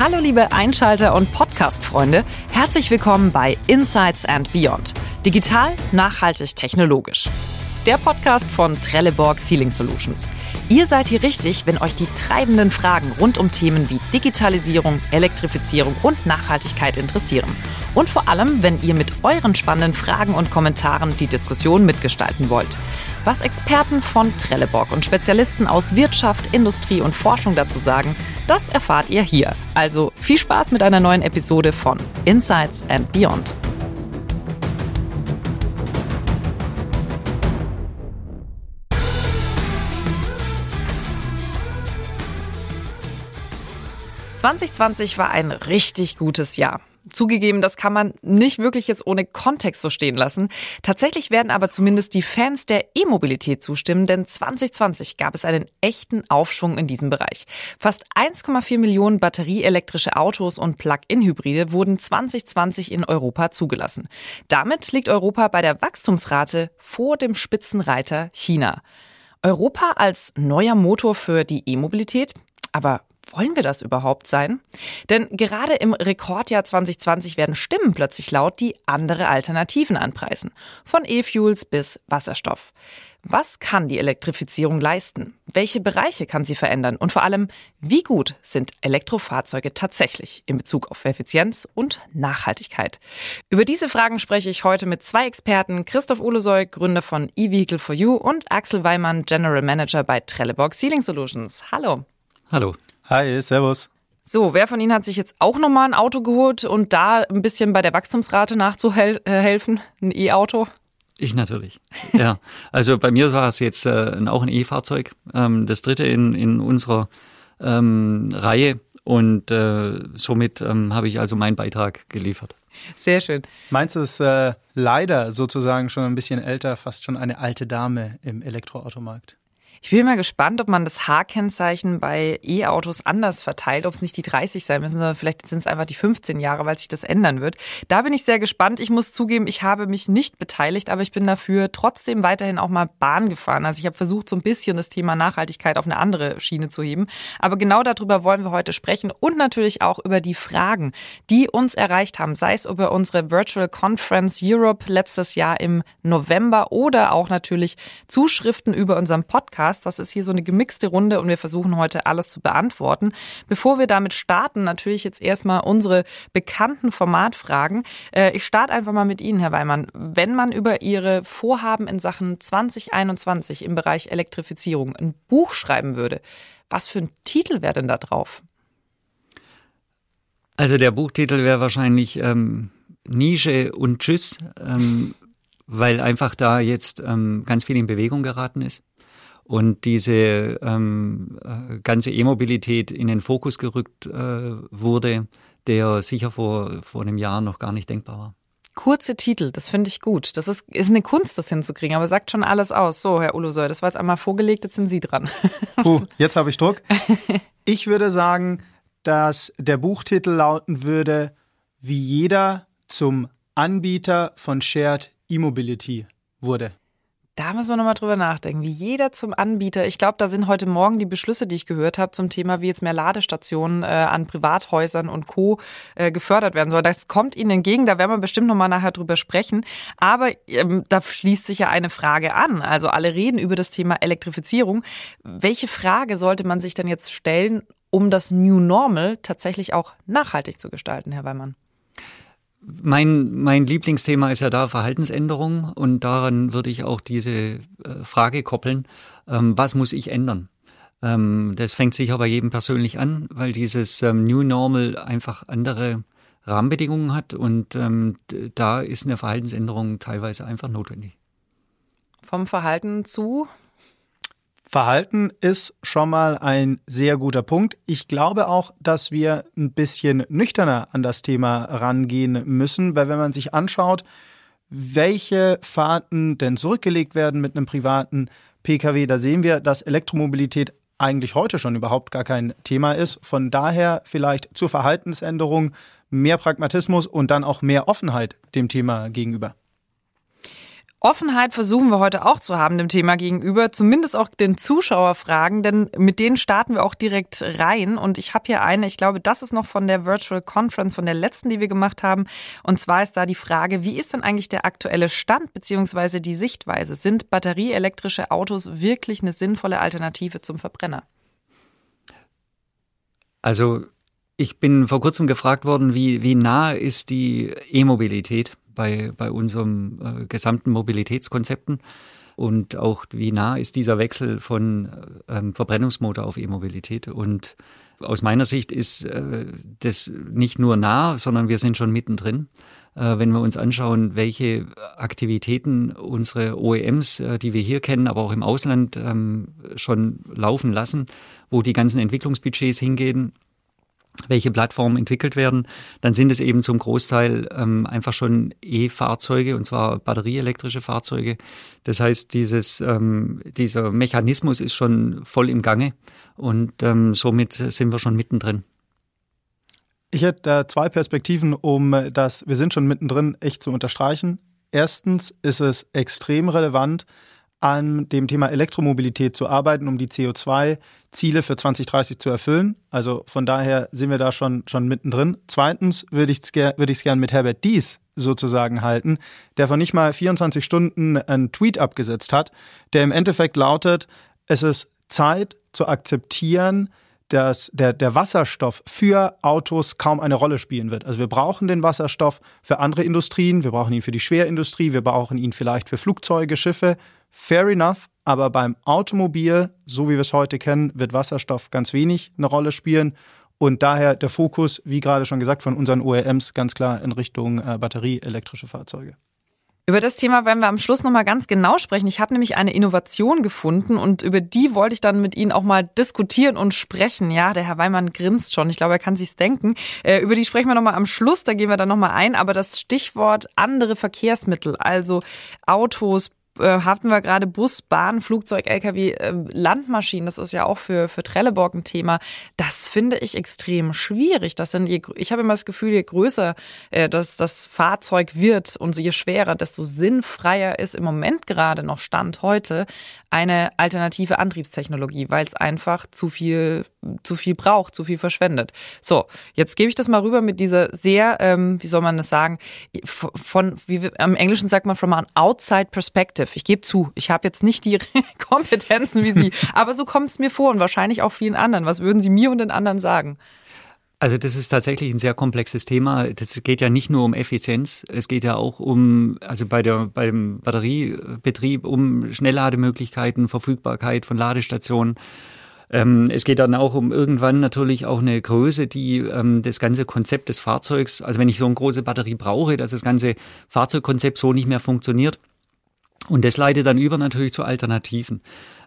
Hallo liebe Einschalter und Podcast-Freunde, herzlich willkommen bei Insights and Beyond. Digital, nachhaltig, technologisch der Podcast von Trelleborg Ceiling Solutions. Ihr seid hier richtig, wenn euch die treibenden Fragen rund um Themen wie Digitalisierung, Elektrifizierung und Nachhaltigkeit interessieren. Und vor allem, wenn ihr mit euren spannenden Fragen und Kommentaren die Diskussion mitgestalten wollt. Was Experten von Trelleborg und Spezialisten aus Wirtschaft, Industrie und Forschung dazu sagen, das erfahrt ihr hier. Also viel Spaß mit einer neuen Episode von Insights and Beyond. 2020 war ein richtig gutes Jahr. Zugegeben, das kann man nicht wirklich jetzt ohne Kontext so stehen lassen. Tatsächlich werden aber zumindest die Fans der E-Mobilität zustimmen, denn 2020 gab es einen echten Aufschwung in diesem Bereich. Fast 1,4 Millionen batterieelektrische Autos und Plug-in-Hybride wurden 2020 in Europa zugelassen. Damit liegt Europa bei der Wachstumsrate vor dem Spitzenreiter China. Europa als neuer Motor für die E-Mobilität? Aber wollen wir das überhaupt sein? Denn gerade im Rekordjahr 2020 werden Stimmen plötzlich laut, die andere Alternativen anpreisen. Von E-Fuels bis Wasserstoff. Was kann die Elektrifizierung leisten? Welche Bereiche kann sie verändern? Und vor allem, wie gut sind Elektrofahrzeuge tatsächlich in Bezug auf Effizienz und Nachhaltigkeit? Über diese Fragen spreche ich heute mit zwei Experten, Christoph Uhlesoy, Gründer von eVehicle for You und Axel Weimann, General Manager bei Trelleborg Ceiling Solutions. Hallo. Hallo. Hi, servus. So, wer von Ihnen hat sich jetzt auch nochmal ein Auto geholt und da ein bisschen bei der Wachstumsrate nachzuhelfen? Ein E-Auto? Ich natürlich. Ja, also bei mir war es jetzt äh, auch ein E-Fahrzeug, ähm, das dritte in, in unserer ähm, Reihe und äh, somit ähm, habe ich also meinen Beitrag geliefert. Sehr schön. Meins ist äh, leider sozusagen schon ein bisschen älter, fast schon eine alte Dame im Elektroautomarkt. Ich bin mal gespannt, ob man das H-Kennzeichen bei E-Autos anders verteilt, ob es nicht die 30 sein müssen, sondern vielleicht sind es einfach die 15 Jahre, weil sich das ändern wird. Da bin ich sehr gespannt. Ich muss zugeben, ich habe mich nicht beteiligt, aber ich bin dafür trotzdem weiterhin auch mal Bahn gefahren. Also ich habe versucht, so ein bisschen das Thema Nachhaltigkeit auf eine andere Schiene zu heben. Aber genau darüber wollen wir heute sprechen und natürlich auch über die Fragen, die uns erreicht haben, sei es über unsere Virtual Conference Europe letztes Jahr im November oder auch natürlich Zuschriften über unseren Podcast. Podcast. Das ist hier so eine gemixte Runde und wir versuchen heute alles zu beantworten. Bevor wir damit starten, natürlich jetzt erstmal unsere bekannten Formatfragen. Äh, ich starte einfach mal mit Ihnen, Herr Weimann. Wenn man über Ihre Vorhaben in Sachen 2021 im Bereich Elektrifizierung ein Buch schreiben würde, was für ein Titel wäre denn da drauf? Also der Buchtitel wäre wahrscheinlich ähm, Nische und Tschüss, ähm, weil einfach da jetzt ähm, ganz viel in Bewegung geraten ist und diese ähm, äh, ganze E-Mobilität in den Fokus gerückt äh, wurde, der sicher vor, vor einem Jahr noch gar nicht denkbar war. Kurze Titel, das finde ich gut. Das ist, ist eine Kunst, das hinzukriegen, aber sagt schon alles aus. So, Herr Ulusoy, das war jetzt einmal vorgelegt, jetzt sind Sie dran. Puh, jetzt habe ich Druck. Ich würde sagen, dass der Buchtitel lauten würde, wie jeder zum Anbieter von Shared E-Mobility wurde. Da müssen wir nochmal drüber nachdenken, wie jeder zum Anbieter. Ich glaube, da sind heute Morgen die Beschlüsse, die ich gehört habe, zum Thema, wie jetzt mehr Ladestationen äh, an Privathäusern und Co. Äh, gefördert werden soll. Das kommt Ihnen entgegen, da werden wir bestimmt nochmal nachher drüber sprechen. Aber ähm, da schließt sich ja eine Frage an. Also alle reden über das Thema Elektrifizierung. Welche Frage sollte man sich denn jetzt stellen, um das New Normal tatsächlich auch nachhaltig zu gestalten, Herr Weimann? Mein, mein Lieblingsthema ist ja da Verhaltensänderung und daran würde ich auch diese äh, Frage koppeln, ähm, was muss ich ändern? Ähm, das fängt sicher bei jedem persönlich an, weil dieses ähm, New Normal einfach andere Rahmenbedingungen hat und ähm, da ist eine Verhaltensänderung teilweise einfach notwendig. Vom Verhalten zu Verhalten ist schon mal ein sehr guter Punkt. Ich glaube auch, dass wir ein bisschen nüchterner an das Thema rangehen müssen, weil wenn man sich anschaut, welche Fahrten denn zurückgelegt werden mit einem privaten Pkw, da sehen wir, dass Elektromobilität eigentlich heute schon überhaupt gar kein Thema ist. Von daher vielleicht zur Verhaltensänderung mehr Pragmatismus und dann auch mehr Offenheit dem Thema gegenüber. Offenheit versuchen wir heute auch zu haben dem Thema gegenüber, zumindest auch den Zuschauerfragen, denn mit denen starten wir auch direkt rein. Und ich habe hier eine, ich glaube, das ist noch von der Virtual Conference, von der letzten, die wir gemacht haben. Und zwar ist da die Frage, wie ist denn eigentlich der aktuelle Stand beziehungsweise die Sichtweise? Sind batterieelektrische Autos wirklich eine sinnvolle Alternative zum Verbrenner? Also ich bin vor kurzem gefragt worden, wie, wie nah ist die E-Mobilität bei, bei unserem äh, gesamten Mobilitätskonzepten und auch wie nah ist dieser Wechsel von ähm, Verbrennungsmotor auf E-Mobilität. Und aus meiner Sicht ist äh, das nicht nur nah, sondern wir sind schon mittendrin. Äh, wenn wir uns anschauen, welche Aktivitäten unsere OEMs, äh, die wir hier kennen, aber auch im Ausland ähm, schon laufen lassen, wo die ganzen Entwicklungsbudgets hingehen, welche Plattformen entwickelt werden, dann sind es eben zum Großteil ähm, einfach schon E-Fahrzeuge und zwar batterieelektrische Fahrzeuge. Das heißt, dieses, ähm, dieser Mechanismus ist schon voll im Gange und ähm, somit sind wir schon mittendrin. Ich hätte zwei Perspektiven, um das, wir sind schon mittendrin, echt zu unterstreichen. Erstens ist es extrem relevant, an dem Thema Elektromobilität zu arbeiten, um die CO2-Ziele für 2030 zu erfüllen. Also von daher sind wir da schon, schon mittendrin. Zweitens würde ich es würde ich's mit Herbert Dies sozusagen halten, der von nicht mal 24 Stunden einen Tweet abgesetzt hat, der im Endeffekt lautet, es ist Zeit zu akzeptieren, dass der, der Wasserstoff für Autos kaum eine Rolle spielen wird. Also wir brauchen den Wasserstoff für andere Industrien, wir brauchen ihn für die Schwerindustrie, wir brauchen ihn vielleicht für Flugzeuge, Schiffe, Fair enough, aber beim Automobil, so wie wir es heute kennen, wird Wasserstoff ganz wenig eine Rolle spielen. Und daher der Fokus, wie gerade schon gesagt, von unseren OEMs ganz klar in Richtung äh, batterieelektrische Fahrzeuge. Über das Thema werden wir am Schluss nochmal ganz genau sprechen. Ich habe nämlich eine Innovation gefunden und über die wollte ich dann mit Ihnen auch mal diskutieren und sprechen. Ja, der Herr Weimann grinst schon. Ich glaube, er kann sich's denken. Äh, über die sprechen wir nochmal am Schluss, da gehen wir dann nochmal ein. Aber das Stichwort andere Verkehrsmittel, also Autos, äh, hatten wir gerade Bus, Bahn, Flugzeug, LKW, äh, Landmaschinen, das ist ja auch für, für Trelleborg ein Thema. Das finde ich extrem schwierig. Das sind, je, ich habe immer das Gefühl, je größer äh, das, das Fahrzeug wird und je schwerer, desto sinnfreier ist im Moment gerade noch Stand heute eine alternative Antriebstechnologie, weil es einfach zu viel, zu viel braucht, zu viel verschwendet. So, jetzt gebe ich das mal rüber mit dieser sehr, ähm, wie soll man das sagen, von, wie wir, im Englischen sagt man from an outside perspective Begriff. Ich gebe zu, ich habe jetzt nicht die Kompetenzen wie Sie, aber so kommt es mir vor und wahrscheinlich auch vielen anderen. Was würden Sie mir und den anderen sagen? Also das ist tatsächlich ein sehr komplexes Thema. Das geht ja nicht nur um Effizienz, es geht ja auch um, also bei der, beim Batteriebetrieb um Schnelllademöglichkeiten, Verfügbarkeit von Ladestationen. Ähm, es geht dann auch um irgendwann natürlich auch eine Größe, die ähm, das ganze Konzept des Fahrzeugs, also wenn ich so eine große Batterie brauche, dass das ganze Fahrzeugkonzept so nicht mehr funktioniert, und das leitet dann über natürlich zu Alternativen.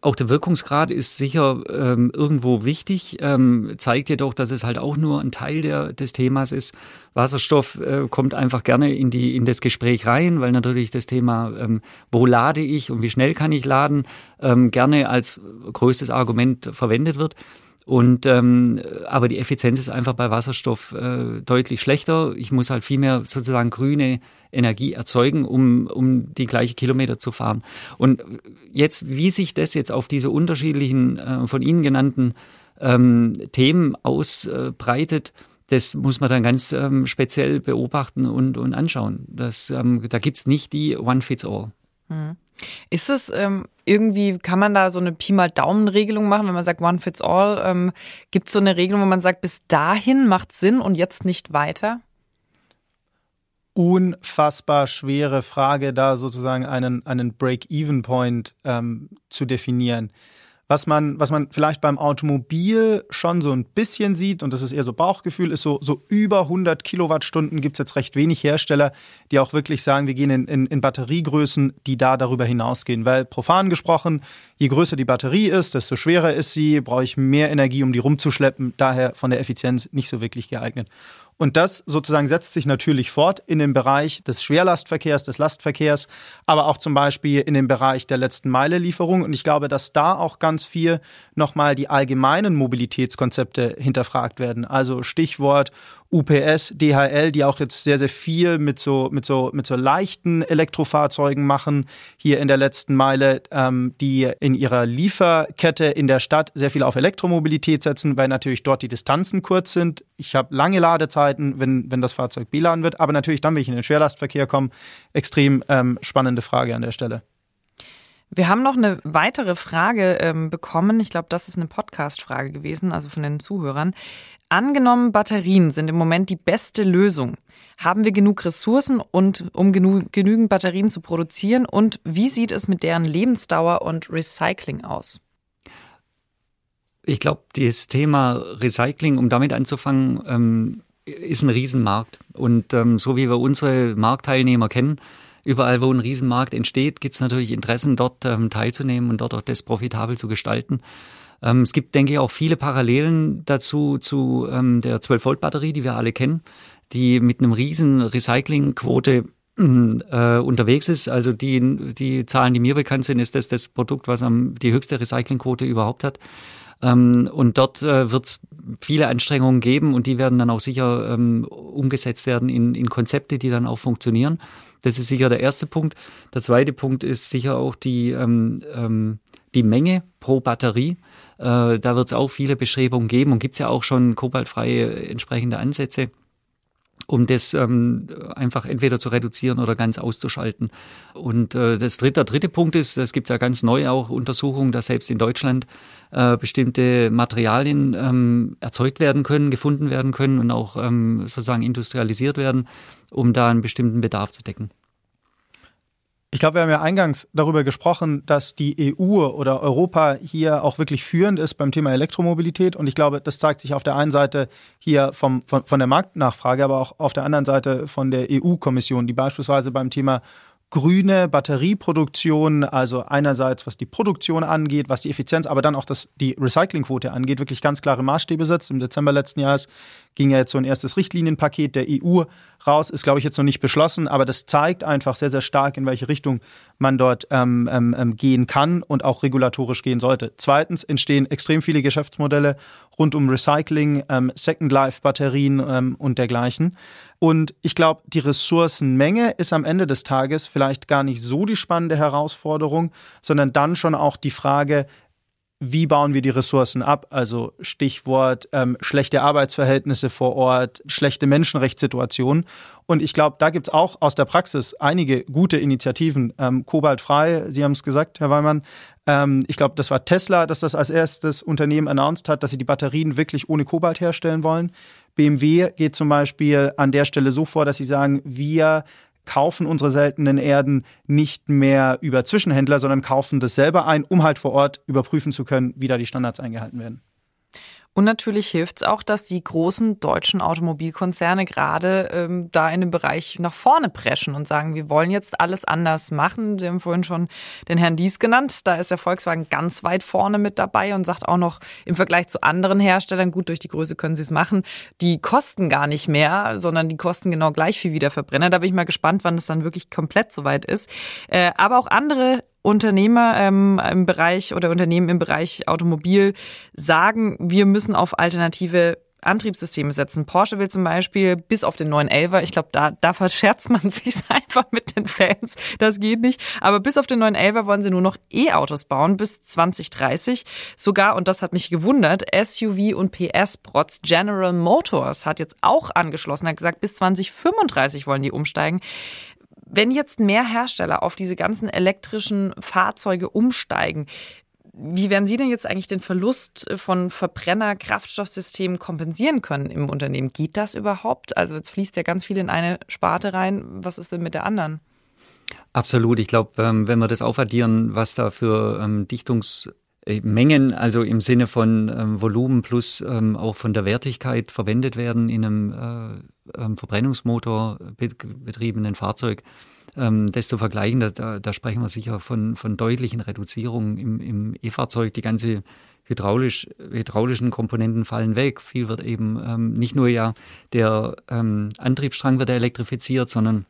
Auch der Wirkungsgrad ist sicher ähm, irgendwo wichtig, ähm, zeigt jedoch, dass es halt auch nur ein Teil der, des Themas ist. Wasserstoff äh, kommt einfach gerne in, die, in das Gespräch rein, weil natürlich das Thema, ähm, wo lade ich und wie schnell kann ich laden, ähm, gerne als größtes Argument verwendet wird. Und ähm, aber die Effizienz ist einfach bei Wasserstoff äh, deutlich schlechter. Ich muss halt viel mehr sozusagen grüne Energie erzeugen, um, um die gleiche Kilometer zu fahren. Und jetzt, wie sich das jetzt auf diese unterschiedlichen äh, von Ihnen genannten ähm, Themen ausbreitet, das muss man dann ganz ähm, speziell beobachten und, und anschauen. Das, ähm, da gibt's nicht die One-Fits-All. Mhm. Ist es ähm, irgendwie, kann man da so eine Pi mal Daumen-Regelung machen, wenn man sagt One Fits All? Ähm, Gibt es so eine Regelung, wo man sagt, bis dahin macht Sinn und jetzt nicht weiter? Unfassbar schwere Frage, da sozusagen einen, einen Break-Even-Point ähm, zu definieren. Was man, was man vielleicht beim Automobil schon so ein bisschen sieht, und das ist eher so Bauchgefühl, ist so, so über 100 Kilowattstunden gibt es jetzt recht wenig Hersteller, die auch wirklich sagen, wir gehen in, in, in Batteriegrößen, die da darüber hinausgehen. Weil profan gesprochen, je größer die Batterie ist, desto schwerer ist sie, brauche ich mehr Energie, um die rumzuschleppen, daher von der Effizienz nicht so wirklich geeignet. Und das sozusagen setzt sich natürlich fort in dem Bereich des Schwerlastverkehrs, des Lastverkehrs, aber auch zum Beispiel in dem Bereich der letzten Meile Lieferung. Und ich glaube, dass da auch ganz viel nochmal die allgemeinen Mobilitätskonzepte hinterfragt werden. Also Stichwort UPS, DHL, die auch jetzt sehr, sehr viel mit so, mit so, mit so leichten Elektrofahrzeugen machen, hier in der letzten Meile, ähm, die in ihrer Lieferkette in der Stadt sehr viel auf Elektromobilität setzen, weil natürlich dort die Distanzen kurz sind. Ich habe lange Ladezeiten, wenn, wenn das Fahrzeug beladen wird, aber natürlich dann, wenn ich in den Schwerlastverkehr komme, extrem ähm, spannende Frage an der Stelle. Wir haben noch eine weitere Frage ähm, bekommen. Ich glaube, das ist eine Podcast-Frage gewesen, also von den Zuhörern. Angenommen, Batterien sind im Moment die beste Lösung. Haben wir genug Ressourcen und um genü genügend Batterien zu produzieren? Und wie sieht es mit deren Lebensdauer und Recycling aus? Ich glaube, das Thema Recycling, um damit anzufangen, ähm, ist ein Riesenmarkt. Und ähm, so wie wir unsere Marktteilnehmer kennen, überall, wo ein Riesenmarkt entsteht, gibt es natürlich Interessen, dort ähm, teilzunehmen und dort auch das profitabel zu gestalten. Ähm, es gibt, denke ich, auch viele Parallelen dazu zu ähm, der 12-Volt-Batterie, die wir alle kennen, die mit einem riesen Recyclingquote äh, unterwegs ist. Also die, die Zahlen, die mir bekannt sind, ist das das Produkt, was am, die höchste Recyclingquote überhaupt hat. Ähm, und dort äh, wird es viele Anstrengungen geben und die werden dann auch sicher ähm, umgesetzt werden in, in Konzepte, die dann auch funktionieren. Das ist sicher der erste Punkt. Der zweite Punkt ist sicher auch die, ähm, ähm, die Menge pro Batterie. Äh, da wird es auch viele Bestrebungen geben und gibt es ja auch schon kobaltfreie entsprechende Ansätze um das ähm, einfach entweder zu reduzieren oder ganz auszuschalten. Und äh, das dritte, dritte Punkt ist, das gibt ja ganz neu auch Untersuchungen, dass selbst in Deutschland äh, bestimmte Materialien ähm, erzeugt werden können, gefunden werden können und auch ähm, sozusagen industrialisiert werden, um da einen bestimmten Bedarf zu decken. Ich glaube, wir haben ja eingangs darüber gesprochen, dass die EU oder Europa hier auch wirklich führend ist beim Thema Elektromobilität. Und ich glaube, das zeigt sich auf der einen Seite hier vom, von, von der Marktnachfrage, aber auch auf der anderen Seite von der EU-Kommission, die beispielsweise beim Thema grüne Batterieproduktion, also einerseits was die Produktion angeht, was die Effizienz, aber dann auch das, die Recyclingquote angeht, wirklich ganz klare Maßstäbe setzt. Im Dezember letzten Jahres ging ja jetzt so ein erstes Richtlinienpaket der EU raus, ist glaube ich jetzt noch nicht beschlossen, aber das zeigt einfach sehr, sehr stark, in welche Richtung man dort ähm, ähm, ähm gehen kann und auch regulatorisch gehen sollte. Zweitens entstehen extrem viele Geschäftsmodelle rund um Recycling, ähm, Second Life Batterien ähm, und dergleichen. Und ich glaube, die Ressourcenmenge ist am Ende des Tages vielleicht gar nicht so die spannende Herausforderung, sondern dann schon auch die Frage, wie bauen wir die Ressourcen ab? Also Stichwort ähm, schlechte Arbeitsverhältnisse vor Ort, schlechte Menschenrechtssituationen. Und ich glaube, da gibt es auch aus der Praxis einige gute Initiativen. Ähm, Kobaltfrei, Sie haben es gesagt, Herr Weimann. Ähm, ich glaube, das war Tesla, das das als erstes Unternehmen announced hat, dass sie die Batterien wirklich ohne Kobalt herstellen wollen. BMW geht zum Beispiel an der Stelle so vor, dass sie sagen, wir kaufen unsere seltenen Erden nicht mehr über Zwischenhändler, sondern kaufen das selber ein, um halt vor Ort überprüfen zu können, wie da die Standards eingehalten werden. Und natürlich hilft es auch, dass die großen deutschen Automobilkonzerne gerade ähm, da in dem Bereich nach vorne preschen und sagen, wir wollen jetzt alles anders machen. Sie haben vorhin schon den Herrn Dies genannt. Da ist der Volkswagen ganz weit vorne mit dabei und sagt auch noch im Vergleich zu anderen Herstellern, gut, durch die Größe können sie es machen, die kosten gar nicht mehr, sondern die kosten genau gleich viel wie der Verbrenner. Da bin ich mal gespannt, wann es dann wirklich komplett soweit ist. Äh, aber auch andere Unternehmer ähm, im Bereich oder Unternehmen im Bereich Automobil sagen, wir müssen auf alternative Antriebssysteme setzen. Porsche will zum Beispiel bis auf den neuen Elver, ich glaube, da, da verscherzt man sich einfach mit den Fans, das geht nicht, aber bis auf den neuen Elver wollen sie nur noch E-Autos bauen bis 2030. Sogar, und das hat mich gewundert, SUV und PS-Protz General Motors hat jetzt auch angeschlossen, hat gesagt, bis 2035 wollen die umsteigen. Wenn jetzt mehr Hersteller auf diese ganzen elektrischen Fahrzeuge umsteigen, wie werden Sie denn jetzt eigentlich den Verlust von Verbrenner-Kraftstoffsystemen kompensieren können im Unternehmen? Geht das überhaupt? Also jetzt fließt ja ganz viel in eine Sparte rein. Was ist denn mit der anderen? Absolut. Ich glaube, ähm, wenn wir das aufaddieren, was da für ähm, Dichtungs äh, Mengen, also im Sinne von ähm, Volumen plus ähm, auch von der Wertigkeit verwendet werden in einem äh, ähm, Verbrennungsmotor betriebenen Fahrzeug, ähm, das zu vergleichen, da, da sprechen wir sicher von, von deutlichen Reduzierungen im, im E-Fahrzeug. Die ganze hydraulisch, hydraulischen Komponenten fallen weg. Viel wird eben ähm, nicht nur ja der ähm, Antriebsstrang wird elektrifiziert, sondern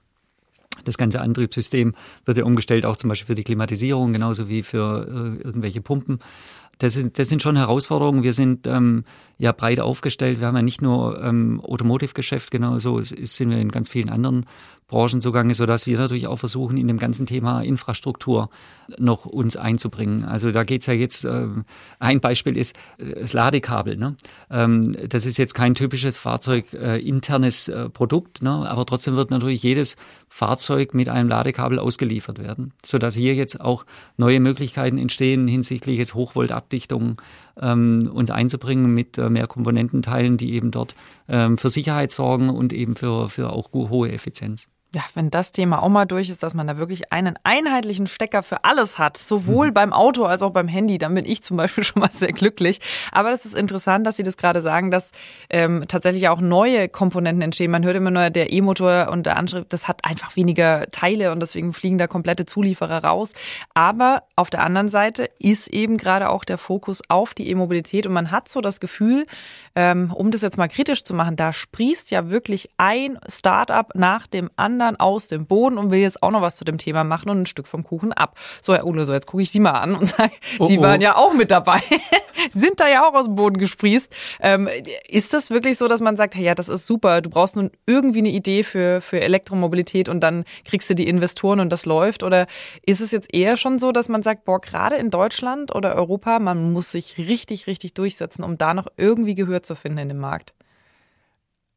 das ganze Antriebssystem wird ja umgestellt, auch zum Beispiel für die Klimatisierung, genauso wie für äh, irgendwelche Pumpen. das sind, das sind schon Herausforderungen. Wir sind ähm, ja breit aufgestellt. Wir haben ja nicht nur ähm, Automotive-Geschäft, genauso sind wir in ganz vielen anderen Branchen zugange, sodass wir natürlich auch versuchen, in dem ganzen Thema Infrastruktur noch uns einzubringen. Also da geht's ja jetzt, äh, ein Beispiel ist äh, das Ladekabel. Ne? Ähm, das ist jetzt kein typisches Fahrzeug äh, internes äh, Produkt, ne? aber trotzdem wird natürlich jedes Fahrzeug mit einem Ladekabel ausgeliefert werden, sodass hier jetzt auch neue Möglichkeiten entstehen hinsichtlich jetzt Hochvoltabdichtung ähm, uns einzubringen mit äh, mehr Komponententeilen, die eben dort ähm, für Sicherheit sorgen und eben für, für auch hohe Effizienz ja, wenn das Thema auch mal durch ist, dass man da wirklich einen einheitlichen Stecker für alles hat, sowohl mhm. beim Auto als auch beim Handy, dann bin ich zum Beispiel schon mal sehr glücklich. Aber das ist interessant, dass Sie das gerade sagen, dass ähm, tatsächlich auch neue Komponenten entstehen. Man hört immer nur, der E-Motor und der Antrieb, das hat einfach weniger Teile und deswegen fliegen da komplette Zulieferer raus. Aber auf der anderen Seite ist eben gerade auch der Fokus auf die E-Mobilität und man hat so das Gefühl, ähm, um das jetzt mal kritisch zu machen, da sprießt ja wirklich ein Startup nach dem anderen aus dem Boden und will jetzt auch noch was zu dem Thema machen und ein Stück vom Kuchen ab. So, Herr Uhle, so jetzt gucke ich Sie mal an und sage, oh, Sie waren ja auch mit dabei, sind da ja auch aus dem Boden gesprießt. Ähm, ist das wirklich so, dass man sagt, hey, ja, das ist super, du brauchst nun irgendwie eine Idee für, für Elektromobilität und dann kriegst du die Investoren und das läuft? Oder ist es jetzt eher schon so, dass man sagt, boah, gerade in Deutschland oder Europa, man muss sich richtig, richtig durchsetzen, um da noch irgendwie Gehör zu finden in dem Markt?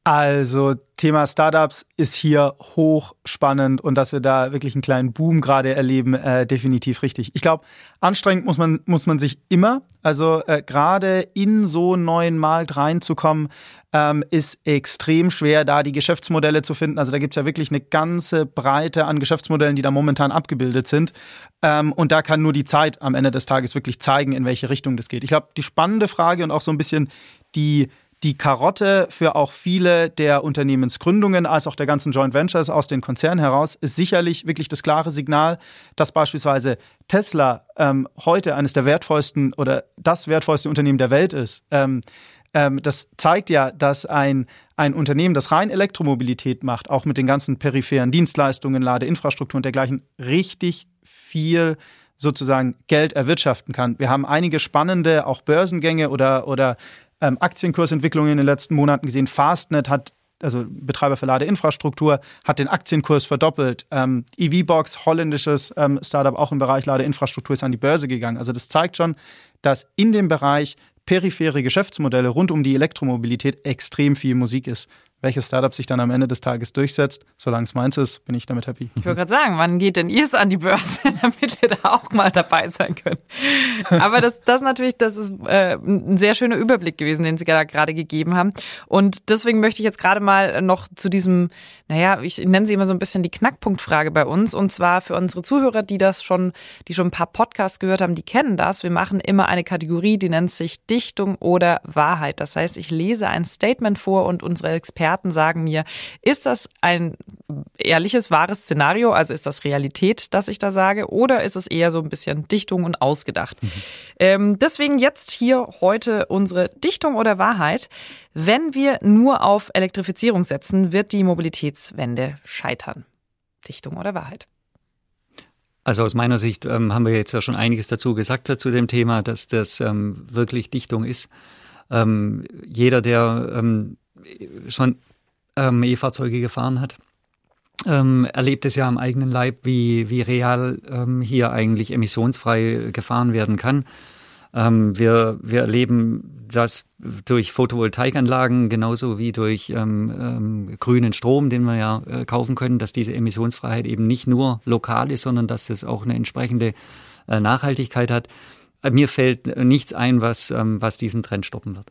Also Thema Startups ist hier hochspannend und dass wir da wirklich einen kleinen Boom gerade erleben, äh, definitiv richtig. Ich glaube, anstrengend muss man, muss man sich immer. Also äh, gerade in so einen neuen Markt reinzukommen, ähm, ist extrem schwer, da die Geschäftsmodelle zu finden. Also da gibt es ja wirklich eine ganze Breite an Geschäftsmodellen, die da momentan abgebildet sind. Ähm, und da kann nur die Zeit am Ende des Tages wirklich zeigen, in welche Richtung das geht. Ich glaube, die spannende Frage und auch so ein bisschen die die Karotte für auch viele der Unternehmensgründungen als auch der ganzen Joint Ventures aus den Konzernen heraus ist sicherlich wirklich das klare Signal, dass beispielsweise Tesla ähm, heute eines der wertvollsten oder das wertvollste Unternehmen der Welt ist. Ähm, ähm, das zeigt ja, dass ein, ein Unternehmen, das rein Elektromobilität macht, auch mit den ganzen peripheren Dienstleistungen, Ladeinfrastruktur und dergleichen, richtig viel sozusagen Geld erwirtschaften kann. Wir haben einige spannende auch Börsengänge oder, oder ähm, Aktienkursentwicklungen in den letzten Monaten gesehen. Fastnet hat also Betreiber für Ladeinfrastruktur, hat den Aktienkurs verdoppelt. Ähm, EVBox, holländisches ähm, Startup, auch im Bereich Ladeinfrastruktur, ist an die Börse gegangen. Also das zeigt schon, dass in dem Bereich periphere Geschäftsmodelle rund um die Elektromobilität extrem viel Musik ist welches Startup sich dann am Ende des Tages durchsetzt. Solange es meins ist, bin ich damit happy. Ich wollte gerade sagen, wann geht denn ihr es an die Börse, damit wir da auch mal dabei sein können? Aber das, das natürlich, das ist äh, ein sehr schöner Überblick gewesen, den Sie da gerade gegeben haben. Und deswegen möchte ich jetzt gerade mal noch zu diesem, naja, ich nenne sie immer so ein bisschen die Knackpunktfrage bei uns. Und zwar für unsere Zuhörer, die das schon, die schon ein paar Podcasts gehört haben, die kennen das. Wir machen immer eine Kategorie, die nennt sich Dichtung oder Wahrheit. Das heißt, ich lese ein Statement vor und unsere Experten Experten sagen mir, ist das ein ehrliches, wahres Szenario? Also ist das Realität, das ich da sage? Oder ist es eher so ein bisschen Dichtung und ausgedacht? Mhm. Ähm, deswegen jetzt hier heute unsere Dichtung oder Wahrheit. Wenn wir nur auf Elektrifizierung setzen, wird die Mobilitätswende scheitern. Dichtung oder Wahrheit? Also aus meiner Sicht ähm, haben wir jetzt ja schon einiges dazu gesagt zu dem Thema, dass das ähm, wirklich Dichtung ist. Ähm, jeder, der ähm, schon ähm, E-Fahrzeuge gefahren hat, ähm, erlebt es ja am eigenen Leib, wie, wie real ähm, hier eigentlich emissionsfrei gefahren werden kann. Ähm, wir, wir erleben das durch Photovoltaikanlagen genauso wie durch ähm, ähm, grünen Strom, den wir ja äh, kaufen können, dass diese Emissionsfreiheit eben nicht nur lokal ist, sondern dass das auch eine entsprechende äh, Nachhaltigkeit hat. Äh, mir fällt nichts ein, was, ähm, was diesen Trend stoppen wird.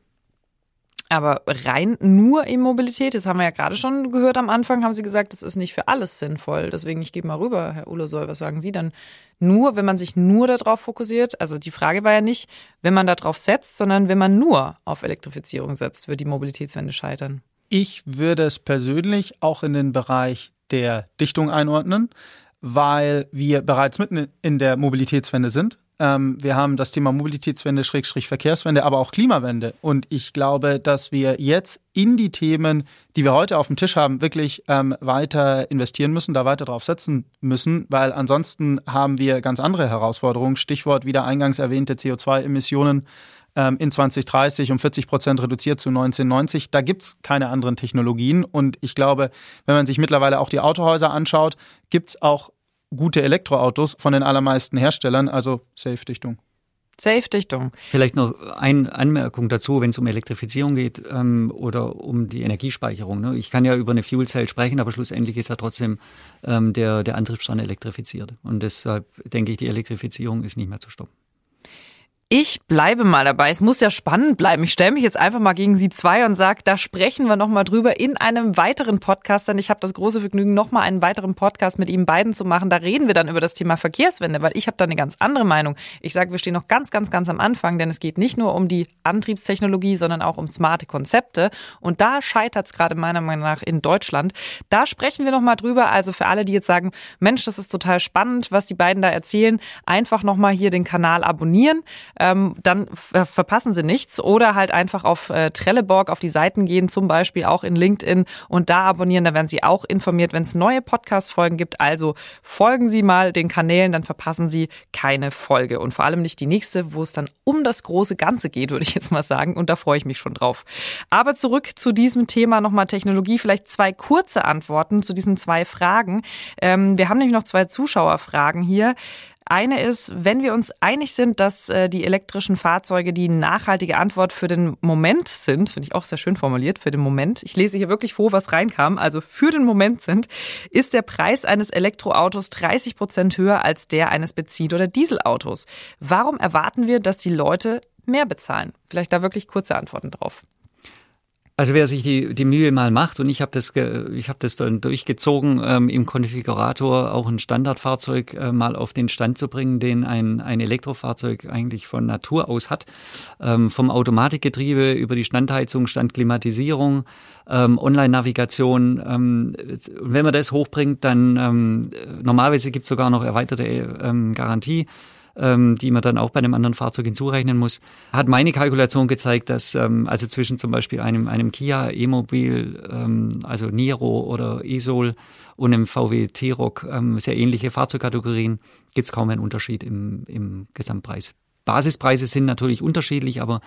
Aber rein nur E-Mobilität, das haben wir ja gerade schon gehört am Anfang, haben Sie gesagt, das ist nicht für alles sinnvoll. Deswegen, ich gebe mal rüber, Herr Ulesoll, was sagen Sie dann? Nur, wenn man sich nur darauf fokussiert, also die Frage war ja nicht, wenn man darauf setzt, sondern wenn man nur auf Elektrifizierung setzt, wird die Mobilitätswende scheitern. Ich würde es persönlich auch in den Bereich der Dichtung einordnen, weil wir bereits mitten in der Mobilitätswende sind. Ähm, wir haben das Thema Mobilitätswende, Schrägstrich Verkehrswende, aber auch Klimawende. Und ich glaube, dass wir jetzt in die Themen, die wir heute auf dem Tisch haben, wirklich ähm, weiter investieren müssen, da weiter drauf setzen müssen, weil ansonsten haben wir ganz andere Herausforderungen. Stichwort wieder eingangs erwähnte CO2-Emissionen ähm, in 2030 um 40 Prozent reduziert zu 1990. Da gibt es keine anderen Technologien. Und ich glaube, wenn man sich mittlerweile auch die Autohäuser anschaut, gibt es auch gute Elektroautos von den allermeisten Herstellern, also Safe-Dichtung. Safe-Dichtung. Vielleicht noch eine Anmerkung dazu, wenn es um Elektrifizierung geht ähm, oder um die Energiespeicherung. Ne? Ich kann ja über eine Fuel Cell sprechen, aber schlussendlich ist ja trotzdem ähm, der, der Antriebsstrang elektrifiziert. Und deshalb denke ich, die Elektrifizierung ist nicht mehr zu stoppen. Ich bleibe mal dabei. Es muss ja spannend bleiben. Ich stelle mich jetzt einfach mal gegen Sie zwei und sage, da sprechen wir nochmal drüber in einem weiteren Podcast. Denn ich habe das große Vergnügen, nochmal einen weiteren Podcast mit Ihnen beiden zu machen. Da reden wir dann über das Thema Verkehrswende, weil ich habe da eine ganz andere Meinung. Ich sage, wir stehen noch ganz, ganz, ganz am Anfang, denn es geht nicht nur um die Antriebstechnologie, sondern auch um smarte Konzepte. Und da scheitert es gerade meiner Meinung nach in Deutschland. Da sprechen wir nochmal drüber. Also für alle, die jetzt sagen, Mensch, das ist total spannend, was die beiden da erzählen, einfach nochmal hier den Kanal abonnieren ähm, dann verpassen sie nichts. Oder halt einfach auf äh, Trelleborg auf die Seiten gehen, zum Beispiel auch in LinkedIn und da abonnieren. Da werden Sie auch informiert, wenn es neue Podcast-Folgen gibt. Also folgen Sie mal den Kanälen, dann verpassen Sie keine Folge. Und vor allem nicht die nächste, wo es dann um das große Ganze geht, würde ich jetzt mal sagen. Und da freue ich mich schon drauf. Aber zurück zu diesem Thema nochmal Technologie. Vielleicht zwei kurze Antworten zu diesen zwei Fragen. Ähm, wir haben nämlich noch zwei Zuschauerfragen hier. Eine ist, wenn wir uns einig sind, dass äh, die elektrischen Fahrzeuge die nachhaltige Antwort für den Moment sind, finde ich auch sehr schön formuliert, für den Moment. Ich lese hier wirklich vor, was reinkam, also für den Moment sind, ist der Preis eines Elektroautos 30 Prozent höher als der eines Benzin- oder Dieselautos. Warum erwarten wir, dass die Leute mehr bezahlen? Vielleicht da wirklich kurze Antworten drauf. Also wer sich die, die Mühe mal macht, und ich habe das, ich hab das dann durchgezogen, ähm, im Konfigurator auch ein Standardfahrzeug äh, mal auf den Stand zu bringen, den ein, ein Elektrofahrzeug eigentlich von Natur aus hat. Ähm, vom Automatikgetriebe über die Standheizung, Standklimatisierung, ähm, Online-Navigation. Ähm, wenn man das hochbringt, dann ähm, normalerweise gibt es sogar noch erweiterte ähm, Garantie ähm, die man dann auch bei einem anderen Fahrzeug hinzurechnen muss, hat meine Kalkulation gezeigt, dass ähm, also zwischen zum Beispiel einem, einem Kia E-Mobil, ähm, also Niro oder E-Sol und einem VW T-Roc, ähm, sehr ähnliche Fahrzeugkategorien, gibt es kaum einen Unterschied im, im Gesamtpreis. Basispreise sind natürlich unterschiedlich, aber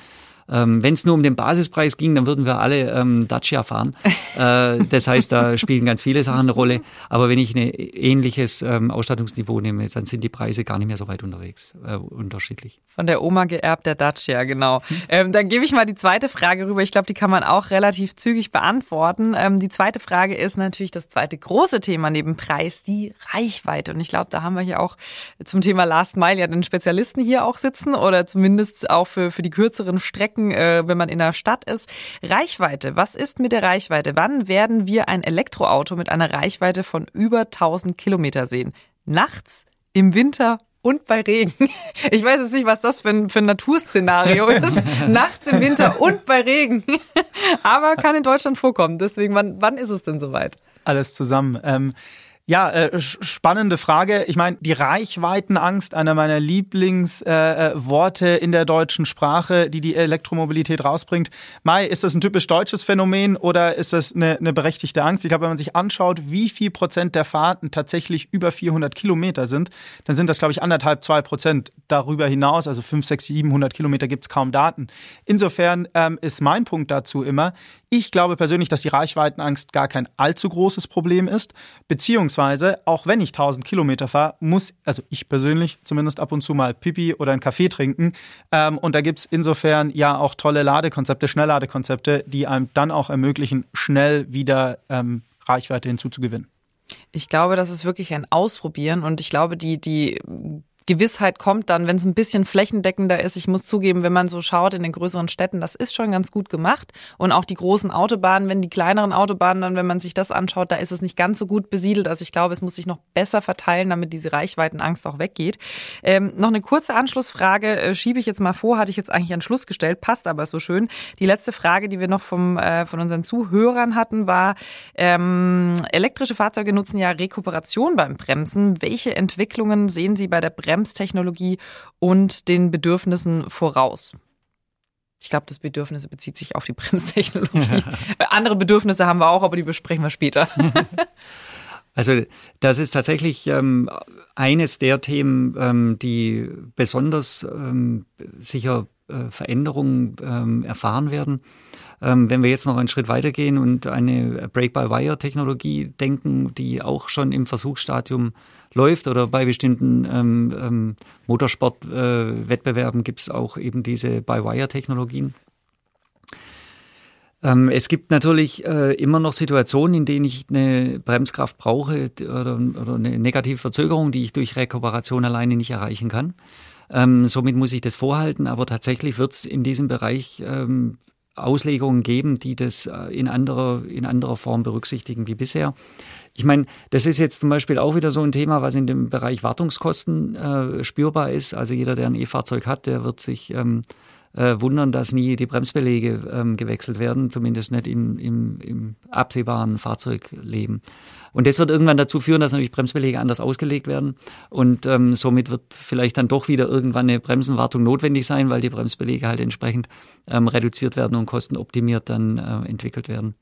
ähm, Wenn es nur um den Basispreis ging, dann würden wir alle ähm, Dacia fahren. äh, das heißt, da spielen ganz viele Sachen eine Rolle. Aber wenn ich ein ähnliches ähm, Ausstattungsniveau nehme, dann sind die Preise gar nicht mehr so weit unterwegs, äh, unterschiedlich. Von der Oma geerbt, der Dacia, genau. Ähm, dann gebe ich mal die zweite Frage rüber. Ich glaube, die kann man auch relativ zügig beantworten. Ähm, die zweite Frage ist natürlich das zweite große Thema neben Preis, die Reichweite. Und ich glaube, da haben wir hier auch zum Thema Last Mile ja den Spezialisten hier auch sitzen oder zumindest auch für, für die kürzeren Strecken Strecken, äh, wenn man in der Stadt ist. Reichweite. Was ist mit der Reichweite? Wann werden wir ein Elektroauto mit einer Reichweite von über 1000 Kilometer sehen? Nachts, im Winter und bei Regen. Ich weiß jetzt nicht, was das für ein, für ein Naturszenario ist. Nachts im Winter und bei Regen. Aber kann in Deutschland vorkommen. Deswegen, wann, wann ist es denn soweit? Alles zusammen. Ähm ja, äh, spannende Frage. Ich meine, die Reichweitenangst, einer meiner Lieblingsworte äh, äh in der deutschen Sprache, die die Elektromobilität rausbringt. Mai, ist das ein typisch deutsches Phänomen oder ist das eine, eine berechtigte Angst? Ich glaube, wenn man sich anschaut, wie viel Prozent der Fahrten tatsächlich über 400 Kilometer sind, dann sind das, glaube ich, anderthalb, zwei Prozent. Darüber hinaus, also 5, 6, 700 Kilometer gibt es kaum Daten. Insofern ähm, ist mein Punkt dazu immer, ich glaube persönlich, dass die Reichweitenangst gar kein allzu großes Problem ist, beziehungsweise auch wenn ich 1000 Kilometer fahre, muss, also ich persönlich zumindest ab und zu mal Pipi oder einen Kaffee trinken. Ähm, und da gibt es insofern ja auch tolle Ladekonzepte, Schnellladekonzepte, die einem dann auch ermöglichen, schnell wieder ähm, Reichweite hinzuzugewinnen. Ich glaube, das ist wirklich ein Ausprobieren und ich glaube, die, die Gewissheit kommt dann, wenn es ein bisschen flächendeckender ist. Ich muss zugeben, wenn man so schaut in den größeren Städten, das ist schon ganz gut gemacht. Und auch die großen Autobahnen, wenn die kleineren Autobahnen dann, wenn man sich das anschaut, da ist es nicht ganz so gut besiedelt. Also ich glaube, es muss sich noch besser verteilen, damit diese Reichweitenangst auch weggeht. Ähm, noch eine kurze Anschlussfrage äh, schiebe ich jetzt mal vor, hatte ich jetzt eigentlich an Schluss gestellt, passt aber so schön. Die letzte Frage, die wir noch vom, äh, von unseren Zuhörern hatten, war, ähm, elektrische Fahrzeuge nutzen ja Rekuperation beim Bremsen. Welche Entwicklungen sehen Sie bei der Bremse Bremstechnologie und den Bedürfnissen voraus. Ich glaube, das Bedürfnisse bezieht sich auf die Bremstechnologie. Andere Bedürfnisse haben wir auch, aber die besprechen wir später. Also das ist tatsächlich ähm, eines der Themen, ähm, die besonders ähm, sicher äh, Veränderungen ähm, erfahren werden. Ähm, wenn wir jetzt noch einen Schritt weitergehen und eine Break-by-Wire-Technologie denken, die auch schon im Versuchsstadium läuft oder bei bestimmten ähm, ähm, Motorsportwettbewerben äh, gibt es auch eben diese By-Wire-Technologien. Ähm, es gibt natürlich äh, immer noch Situationen, in denen ich eine Bremskraft brauche oder, oder eine negative Verzögerung, die ich durch Rekuperation alleine nicht erreichen kann. Ähm, somit muss ich das vorhalten, aber tatsächlich wird es in diesem Bereich ähm, Auslegungen geben, die das äh, in anderer, in anderer Form berücksichtigen wie bisher. Ich meine, das ist jetzt zum Beispiel auch wieder so ein Thema, was in dem Bereich Wartungskosten äh, spürbar ist. Also jeder, der ein E-Fahrzeug hat, der wird sich ähm, äh, wundern, dass nie die Bremsbeläge ähm, gewechselt werden, zumindest nicht in, im, im absehbaren Fahrzeugleben. Und das wird irgendwann dazu führen, dass natürlich Bremsbeläge anders ausgelegt werden. Und ähm, somit wird vielleicht dann doch wieder irgendwann eine Bremsenwartung notwendig sein, weil die Bremsbeläge halt entsprechend ähm, reduziert werden und kostenoptimiert dann äh, entwickelt werden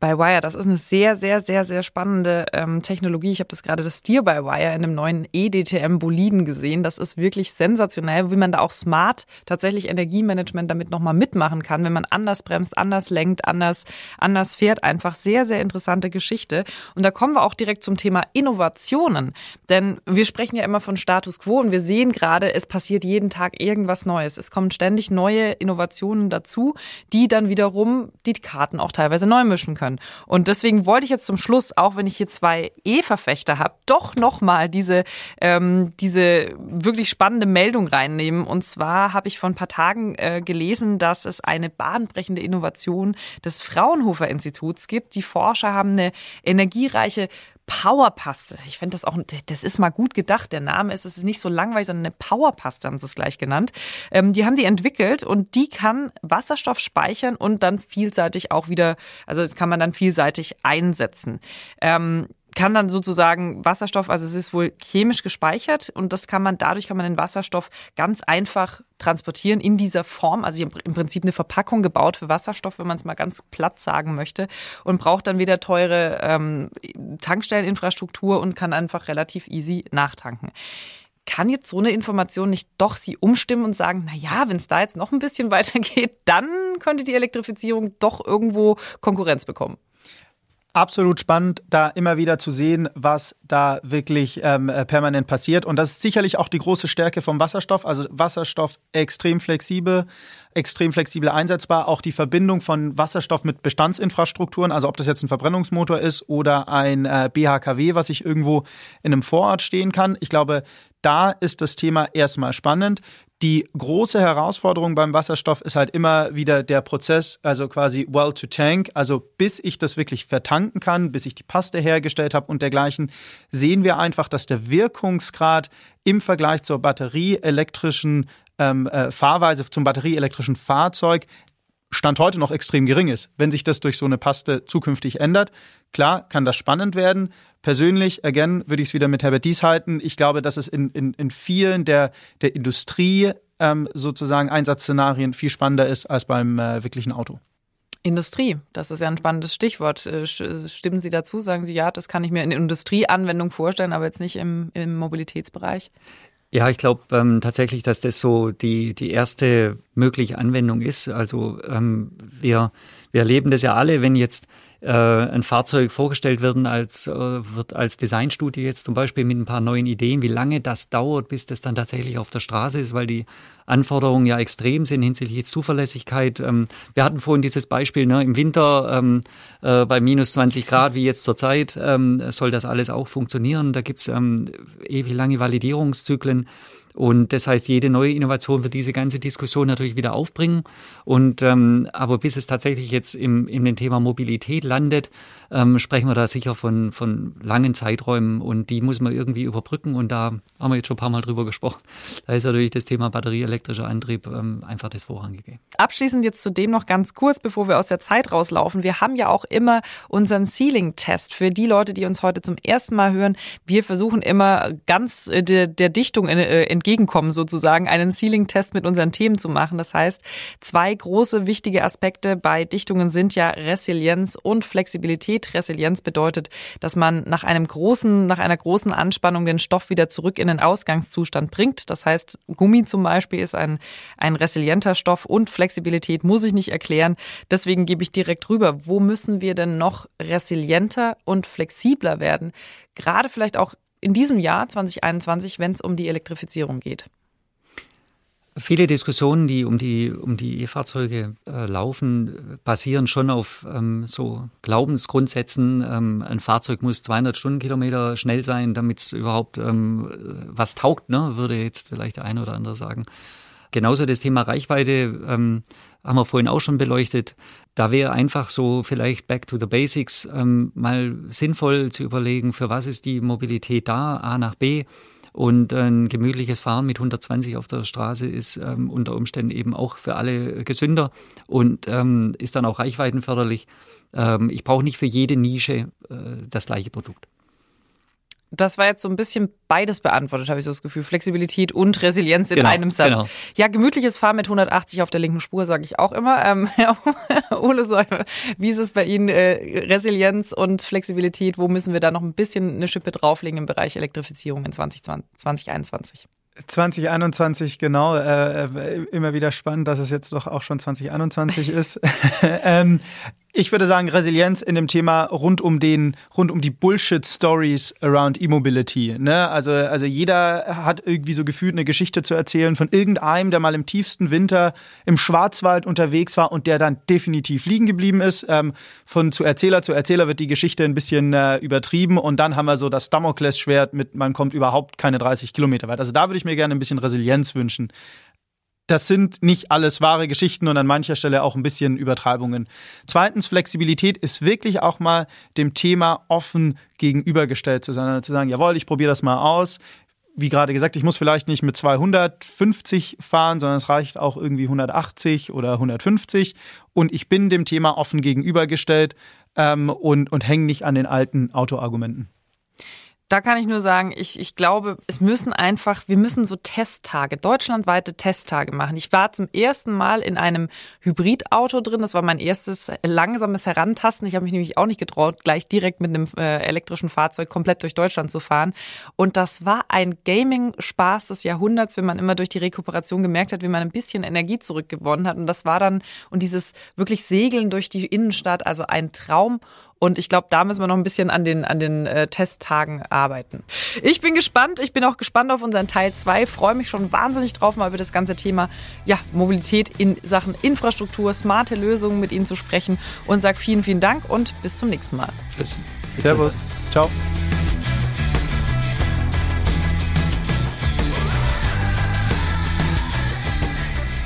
by Wire. Das ist eine sehr, sehr, sehr, sehr spannende ähm, Technologie. Ich habe das gerade das Steer by Wire in einem neuen EDTM Boliden gesehen. Das ist wirklich sensationell, wie man da auch smart tatsächlich Energiemanagement damit nochmal mitmachen kann, wenn man anders bremst, anders lenkt, anders, anders fährt. Einfach sehr, sehr interessante Geschichte. Und da kommen wir auch direkt zum Thema Innovationen. Denn wir sprechen ja immer von Status Quo und wir sehen gerade, es passiert jeden Tag irgendwas Neues. Es kommen ständig neue Innovationen dazu, die dann wiederum die Karten auch teilweise neu mischen können können. Und deswegen wollte ich jetzt zum Schluss, auch wenn ich hier zwei E-Verfechter habe, doch nochmal diese, ähm, diese wirklich spannende Meldung reinnehmen. Und zwar habe ich vor ein paar Tagen äh, gelesen, dass es eine bahnbrechende Innovation des Fraunhofer Instituts gibt. Die Forscher haben eine energiereiche Powerpaste. Ich finde das auch, das ist mal gut gedacht. Der Name ist, es ist nicht so langweilig, sondern eine Powerpaste haben sie es gleich genannt. Ähm, die haben die entwickelt und die kann Wasserstoff speichern und dann vielseitig auch wieder, also das kann man dann vielseitig einsetzen. Ähm, kann dann sozusagen Wasserstoff, also es ist wohl chemisch gespeichert und das kann man, dadurch kann man den Wasserstoff ganz einfach transportieren in dieser Form, also im Prinzip eine Verpackung gebaut für Wasserstoff, wenn man es mal ganz platt sagen möchte und braucht dann wieder teure ähm, Tankstelleninfrastruktur und kann einfach relativ easy nachtanken kann jetzt so eine Information nicht doch Sie umstimmen und sagen, na ja, wenn es da jetzt noch ein bisschen weitergeht, dann könnte die Elektrifizierung doch irgendwo Konkurrenz bekommen? Absolut spannend, da immer wieder zu sehen, was da wirklich ähm, äh, permanent passiert. Und das ist sicherlich auch die große Stärke vom Wasserstoff. Also Wasserstoff extrem flexibel, extrem flexibel einsetzbar. Auch die Verbindung von Wasserstoff mit Bestandsinfrastrukturen, also ob das jetzt ein Verbrennungsmotor ist oder ein äh, BHKW, was ich irgendwo in einem Vorort stehen kann. Ich glaube, da ist das Thema erstmal spannend. Die große Herausforderung beim Wasserstoff ist halt immer wieder der Prozess, also quasi well to tank, also bis ich das wirklich vertanken kann, bis ich die Paste hergestellt habe und dergleichen, sehen wir einfach, dass der Wirkungsgrad im Vergleich zur batterieelektrischen ähm, äh, Fahrweise, zum batterieelektrischen Fahrzeug Stand heute noch extrem gering ist. Wenn sich das durch so eine Paste zukünftig ändert, klar, kann das spannend werden. Persönlich, again, würde ich es wieder mit Herbert Dies halten. Ich glaube, dass es in, in, in vielen der, der Industrie ähm, sozusagen Einsatzszenarien viel spannender ist als beim äh, wirklichen Auto. Industrie, das ist ja ein spannendes Stichwort. Äh, stimmen Sie dazu? Sagen Sie, ja, das kann ich mir in Industrieanwendung vorstellen, aber jetzt nicht im, im Mobilitätsbereich? Ja, ich glaube ähm, tatsächlich, dass das so die, die erste mögliche Anwendung ist. Also ähm, wir, wir erleben das ja alle, wenn jetzt äh, ein Fahrzeug vorgestellt werden als, äh, wird als Designstudie jetzt zum Beispiel mit ein paar neuen Ideen, wie lange das dauert, bis das dann tatsächlich auf der Straße ist, weil die Anforderungen ja extrem sind hinsichtlich Zuverlässigkeit. Ähm, wir hatten vorhin dieses Beispiel, ne, im Winter ähm, äh, bei minus 20 Grad, wie jetzt zurzeit, ähm, soll das alles auch funktionieren. Da gibt's ähm, ewig lange Validierungszyklen. Und das heißt, jede neue Innovation wird diese ganze Diskussion natürlich wieder aufbringen. Und ähm, aber bis es tatsächlich jetzt im, in dem Thema Mobilität landet, ähm, sprechen wir da sicher von, von langen Zeiträumen und die muss man irgendwie überbrücken. Und da haben wir jetzt schon ein paar Mal drüber gesprochen. Da ist natürlich das Thema batterieelektrischer Antrieb ähm, einfach das Vorrangige. Abschließend jetzt zu dem noch ganz kurz, bevor wir aus der Zeit rauslaufen. Wir haben ja auch immer unseren Ceiling-Test für die Leute, die uns heute zum ersten Mal hören. Wir versuchen immer ganz äh, der, der Dichtung äh, entgegenkommen, sozusagen einen Ceiling-Test mit unseren Themen zu machen. Das heißt, zwei große wichtige Aspekte bei Dichtungen sind ja Resilienz und Flexibilität. Resilienz bedeutet, dass man nach einem großen, nach einer großen Anspannung den Stoff wieder zurück in den Ausgangszustand bringt. Das heißt, Gummi zum Beispiel ist ein, ein resilienter Stoff und Flexibilität muss ich nicht erklären. Deswegen gebe ich direkt rüber. Wo müssen wir denn noch resilienter und flexibler werden? Gerade vielleicht auch in diesem Jahr 2021, wenn es um die Elektrifizierung geht? Viele Diskussionen, die um die, um die E-Fahrzeuge äh, laufen, basieren schon auf ähm, so Glaubensgrundsätzen. Ähm, ein Fahrzeug muss 200 Stundenkilometer schnell sein, damit es überhaupt ähm, was taugt, ne? würde jetzt vielleicht der eine oder andere sagen. Genauso das Thema Reichweite ähm, haben wir vorhin auch schon beleuchtet. Da wäre einfach so vielleicht back to the basics ähm, mal sinnvoll zu überlegen, für was ist die Mobilität da, A nach B. Und ein gemütliches Fahren mit 120 auf der Straße ist ähm, unter Umständen eben auch für alle gesünder und ähm, ist dann auch reichweitenförderlich. Ähm, ich brauche nicht für jede Nische äh, das gleiche Produkt das war jetzt so ein bisschen beides beantwortet, habe ich so das Gefühl. Flexibilität und Resilienz in genau, einem Satz. Genau. Ja, gemütliches Fahren mit 180 auf der linken Spur, sage ich auch immer. Ähm, Ole Säume, wie ist es bei Ihnen? Äh, Resilienz und Flexibilität, wo müssen wir da noch ein bisschen eine Schippe drauflegen im Bereich Elektrifizierung in 2020, 2021? 2021, genau. Äh, äh, immer wieder spannend, dass es jetzt doch auch schon 2021 ist. ähm, ich würde sagen, Resilienz in dem Thema rund um den, rund um die Bullshit-Stories around E-Mobility. Ne? Also, also jeder hat irgendwie so gefühlt eine Geschichte zu erzählen von irgendeinem, der mal im tiefsten Winter im Schwarzwald unterwegs war und der dann definitiv liegen geblieben ist. Ähm, von zu Erzähler zu Erzähler wird die Geschichte ein bisschen äh, übertrieben und dann haben wir so das Damoklesschwert mit, man kommt überhaupt keine 30 Kilometer weit. Also da würde ich mir gerne ein bisschen Resilienz wünschen das sind nicht alles wahre Geschichten und an mancher Stelle auch ein bisschen Übertreibungen. Zweitens, Flexibilität ist wirklich auch mal dem Thema offen gegenübergestellt zu sein, also zu sagen, jawohl, ich probiere das mal aus. Wie gerade gesagt, ich muss vielleicht nicht mit 250 fahren, sondern es reicht auch irgendwie 180 oder 150. Und ich bin dem Thema offen gegenübergestellt ähm, und, und hänge nicht an den alten Autoargumenten. Da kann ich nur sagen, ich, ich glaube, es müssen einfach, wir müssen so Testtage, deutschlandweite Testtage machen. Ich war zum ersten Mal in einem Hybridauto drin. Das war mein erstes langsames Herantasten. Ich habe mich nämlich auch nicht getraut, gleich direkt mit einem äh, elektrischen Fahrzeug komplett durch Deutschland zu fahren. Und das war ein Gaming-Spaß des Jahrhunderts, wenn man immer durch die Rekuperation gemerkt hat, wie man ein bisschen Energie zurückgewonnen hat. Und das war dann, und dieses wirklich Segeln durch die Innenstadt, also ein Traum. Und ich glaube, da müssen wir noch ein bisschen an den, an den äh, Testtagen arbeiten. Ich bin gespannt. Ich bin auch gespannt auf unseren Teil 2. Freue mich schon wahnsinnig drauf, mal über das ganze Thema ja, Mobilität in Sachen Infrastruktur, smarte Lösungen mit Ihnen zu sprechen. Und sage vielen, vielen Dank und bis zum nächsten Mal. Tschüss. Servus. Ciao.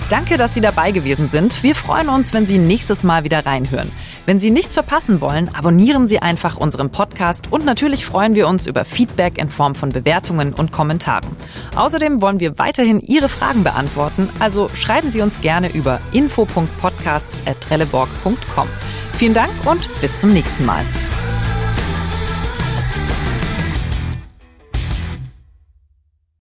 Danke, dass Sie dabei gewesen sind. Wir freuen uns, wenn Sie nächstes Mal wieder reinhören. Wenn Sie nichts verpassen wollen, abonnieren Sie einfach unseren Podcast und natürlich freuen wir uns über Feedback in Form von Bewertungen und Kommentaren. Außerdem wollen wir weiterhin Ihre Fragen beantworten, also schreiben Sie uns gerne über info.podcasts.trelleborg.com. Vielen Dank und bis zum nächsten Mal.